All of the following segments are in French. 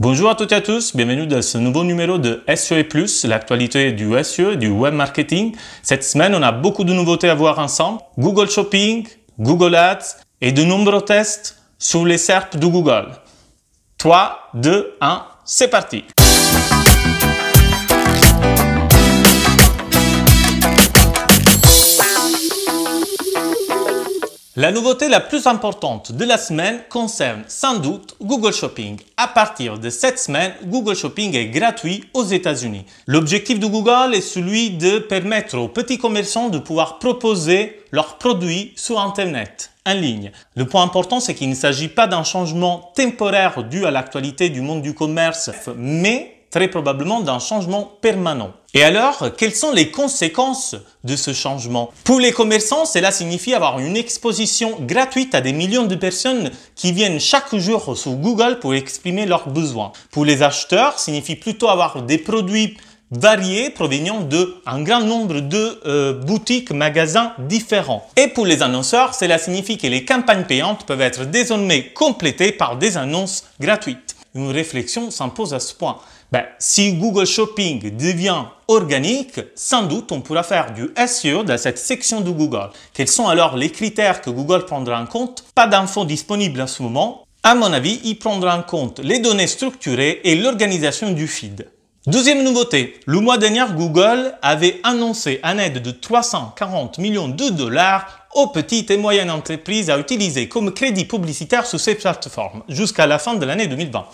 Bonjour à toutes et à tous, bienvenue dans ce nouveau numéro de SEO+, l'actualité du SEO et du web marketing. Cette semaine, on a beaucoup de nouveautés à voir ensemble. Google Shopping, Google Ads et de nombreux tests sur les SERP de Google. 3, 2, 1, c'est parti La nouveauté la plus importante de la semaine concerne sans doute Google Shopping. À partir de cette semaine, Google Shopping est gratuit aux États-Unis. L'objectif de Google est celui de permettre aux petits commerçants de pouvoir proposer leurs produits sur Internet, en ligne. Le point important, c'est qu'il ne s'agit pas d'un changement temporaire dû à l'actualité du monde du commerce, mais très probablement d'un changement permanent. Et alors, quelles sont les conséquences de ce changement? Pour les commerçants, cela signifie avoir une exposition gratuite à des millions de personnes qui viennent chaque jour sur Google pour exprimer leurs besoins. Pour les acheteurs, signifie plutôt avoir des produits variés provenant de un grand nombre de euh, boutiques, magasins différents. Et pour les annonceurs, cela signifie que les campagnes payantes peuvent être désormais complétées par des annonces gratuites. Une réflexion s'impose à ce point. Ben, si Google Shopping devient organique, sans doute on pourra faire du SEO dans cette section de Google. Quels sont alors les critères que Google prendra en compte? Pas d'infos disponibles en ce moment. À mon avis, il prendra en compte les données structurées et l'organisation du feed. Deuxième nouveauté, le mois dernier, Google avait annoncé un aide de 340 millions de dollars aux petites et moyennes entreprises à utiliser comme crédit publicitaire sur ces plateformes jusqu'à la fin de l'année 2020.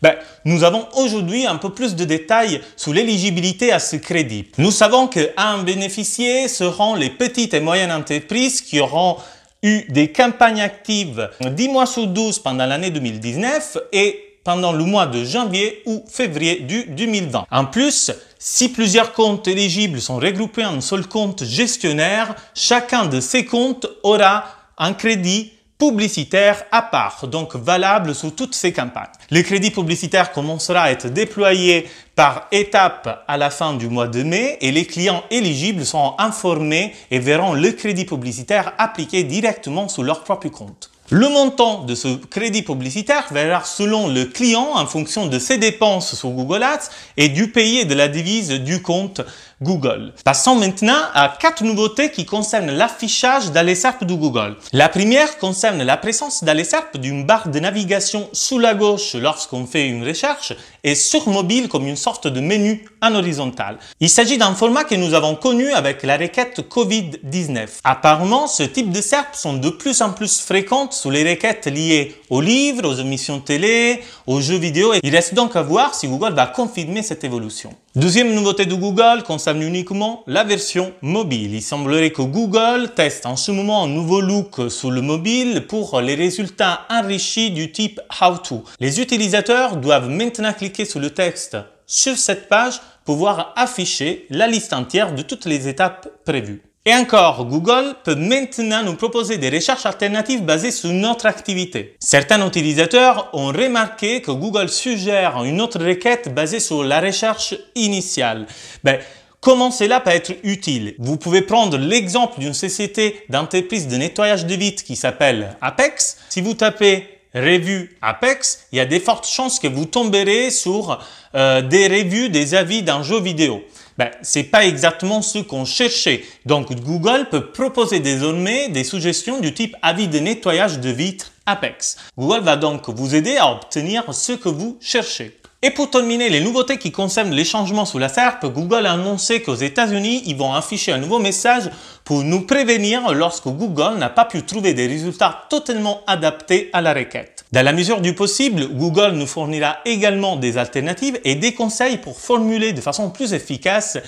Ben, nous avons aujourd'hui un peu plus de détails sur l'éligibilité à ce crédit. Nous savons qu'un bénéficier seront les petites et moyennes entreprises qui auront eu des campagnes actives 10 mois sur 12 pendant l'année 2019 et pendant le mois de janvier ou février du 2020. En plus, si plusieurs comptes éligibles sont regroupés en un seul compte gestionnaire, chacun de ces comptes aura un crédit publicitaire à part, donc valable sur toutes ces campagnes. Le crédit publicitaire commencera à être déployé par étapes à la fin du mois de mai et les clients éligibles seront informés et verront le crédit publicitaire appliqué directement sur leur propre compte. Le montant de ce crédit publicitaire verra selon le client en fonction de ses dépenses sur Google Ads et du pays et de la devise du compte Google. Passons maintenant à quatre nouveautés qui concernent l'affichage dans les SERP de Google. La première concerne la présence dans les SERP d'une barre de navigation sous la gauche lorsqu'on fait une recherche et sur mobile comme une sorte de menu en horizontal. Il s'agit d'un format que nous avons connu avec la requête COVID-19. Apparemment, ce type de SERP sont de plus en plus fréquentes sous les requêtes liées aux livres, aux émissions télé, aux jeux vidéo. Il reste donc à voir si Google va confirmer cette évolution. Deuxième nouveauté de Google concerne uniquement la version mobile. Il semblerait que Google teste en ce moment un nouveau look sur le mobile pour les résultats enrichis du type How to. Les utilisateurs doivent maintenant cliquer sur le texte sur cette page pour voir afficher la liste entière de toutes les étapes prévues. Et encore, Google peut maintenant nous proposer des recherches alternatives basées sur notre activité. Certains utilisateurs ont remarqué que Google suggère une autre requête basée sur la recherche initiale. Ben, comment cela peut être utile Vous pouvez prendre l'exemple d'une société d'entreprise de nettoyage de vitres qui s'appelle Apex. Si vous tapez revue Apex, il y a des fortes chances que vous tomberez sur euh, des revues, des avis d'un jeu vidéo ben, c'est pas exactement ce qu'on cherchait. Donc Google peut proposer désormais des suggestions du type avis de nettoyage de vitres Apex. Google va donc vous aider à obtenir ce que vous cherchez. Et pour terminer, les nouveautés qui concernent les changements sous la SERP, Google a annoncé qu'aux États-Unis, ils vont afficher un nouveau message pour nous prévenir lorsque Google n'a pas pu trouver des résultats totalement adaptés à la requête. Dans la mesure du possible, Google nous fournira également des alternatives et des conseils pour formuler de façon plus efficace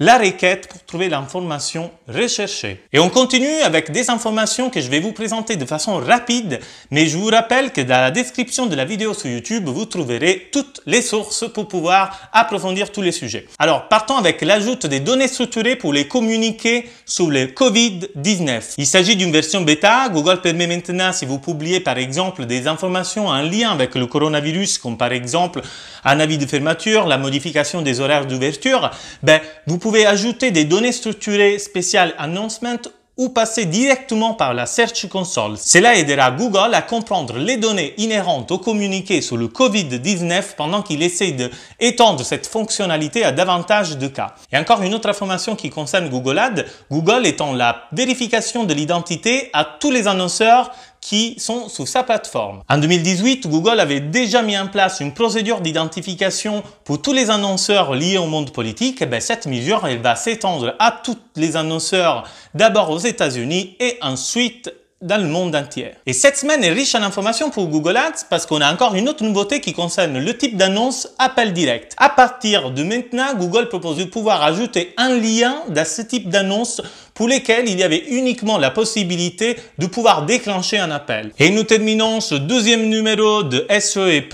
la requête pour trouver l'information recherchée. Et on continue avec des informations que je vais vous présenter de façon rapide, mais je vous rappelle que dans la description de la vidéo sur YouTube, vous trouverez toutes les sources pour pouvoir approfondir tous les sujets. Alors, partons avec l'ajout des données structurées pour les communiquer sur le COVID-19. Il s'agit d'une version bêta. Google permet maintenant, si vous publiez par exemple des informations en lien avec le coronavirus, comme par exemple un avis de fermeture, la modification des horaires d'ouverture, ben, vous pouvez ajouter des données structurées spéciales announcement ou passer directement par la Search Console. Cela aidera Google à comprendre les données inhérentes au communiqué sur le Covid-19 pendant qu'il essaie d'étendre cette fonctionnalité à davantage de cas. Et encore une autre information qui concerne Google Ads, Google étant la vérification de l'identité à tous les annonceurs qui sont sous sa plateforme. En 2018, Google avait déjà mis en place une procédure d'identification pour tous les annonceurs liés au monde politique. Et eh bien, cette mesure, elle va s'étendre à tous les annonceurs, d'abord aux États-Unis et ensuite dans le monde entier. Et cette semaine est riche en informations pour Google Ads parce qu'on a encore une autre nouveauté qui concerne le type d'annonce appel direct. À partir de maintenant, Google propose de pouvoir ajouter un lien dans ce type d'annonce pour lesquels il y avait uniquement la possibilité de pouvoir déclencher un appel. Et nous terminons ce deuxième numéro de SEE+,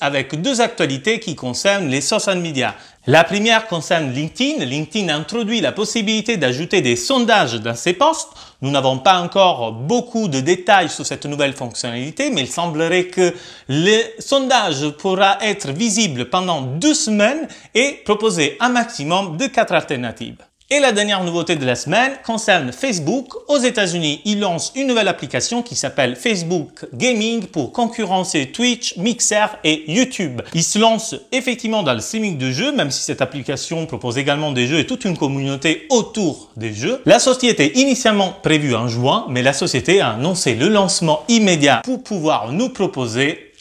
avec deux actualités qui concernent les social media. La première concerne LinkedIn. LinkedIn introduit la possibilité d'ajouter des sondages dans ses posts. Nous n'avons pas encore beaucoup de détails sur cette nouvelle fonctionnalité, mais il semblerait que le sondage pourra être visible pendant deux semaines et proposer un maximum de quatre alternatives. Et la dernière nouveauté de la semaine concerne Facebook. Aux États-Unis, ils lancent une nouvelle application qui s'appelle Facebook Gaming pour concurrencer Twitch, Mixer et YouTube. Ils se lancent effectivement dans le streaming de jeux, même si cette application propose également des jeux et toute une communauté autour des jeux. La société initialement prévue en juin, mais la société a annoncé le lancement immédiat pour pouvoir nous proposer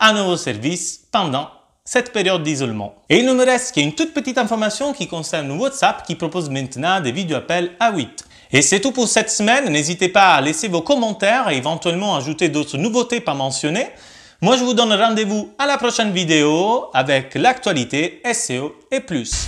un nouveau service pendant cette période d'isolement. Et il nous me reste qu'une toute petite information qui concerne WhatsApp qui propose maintenant des vidéos appels à 8. Et c'est tout pour cette semaine. N'hésitez pas à laisser vos commentaires et éventuellement ajouter d'autres nouveautés pas mentionnées. Moi, je vous donne rendez-vous à la prochaine vidéo avec l'actualité SEO et plus.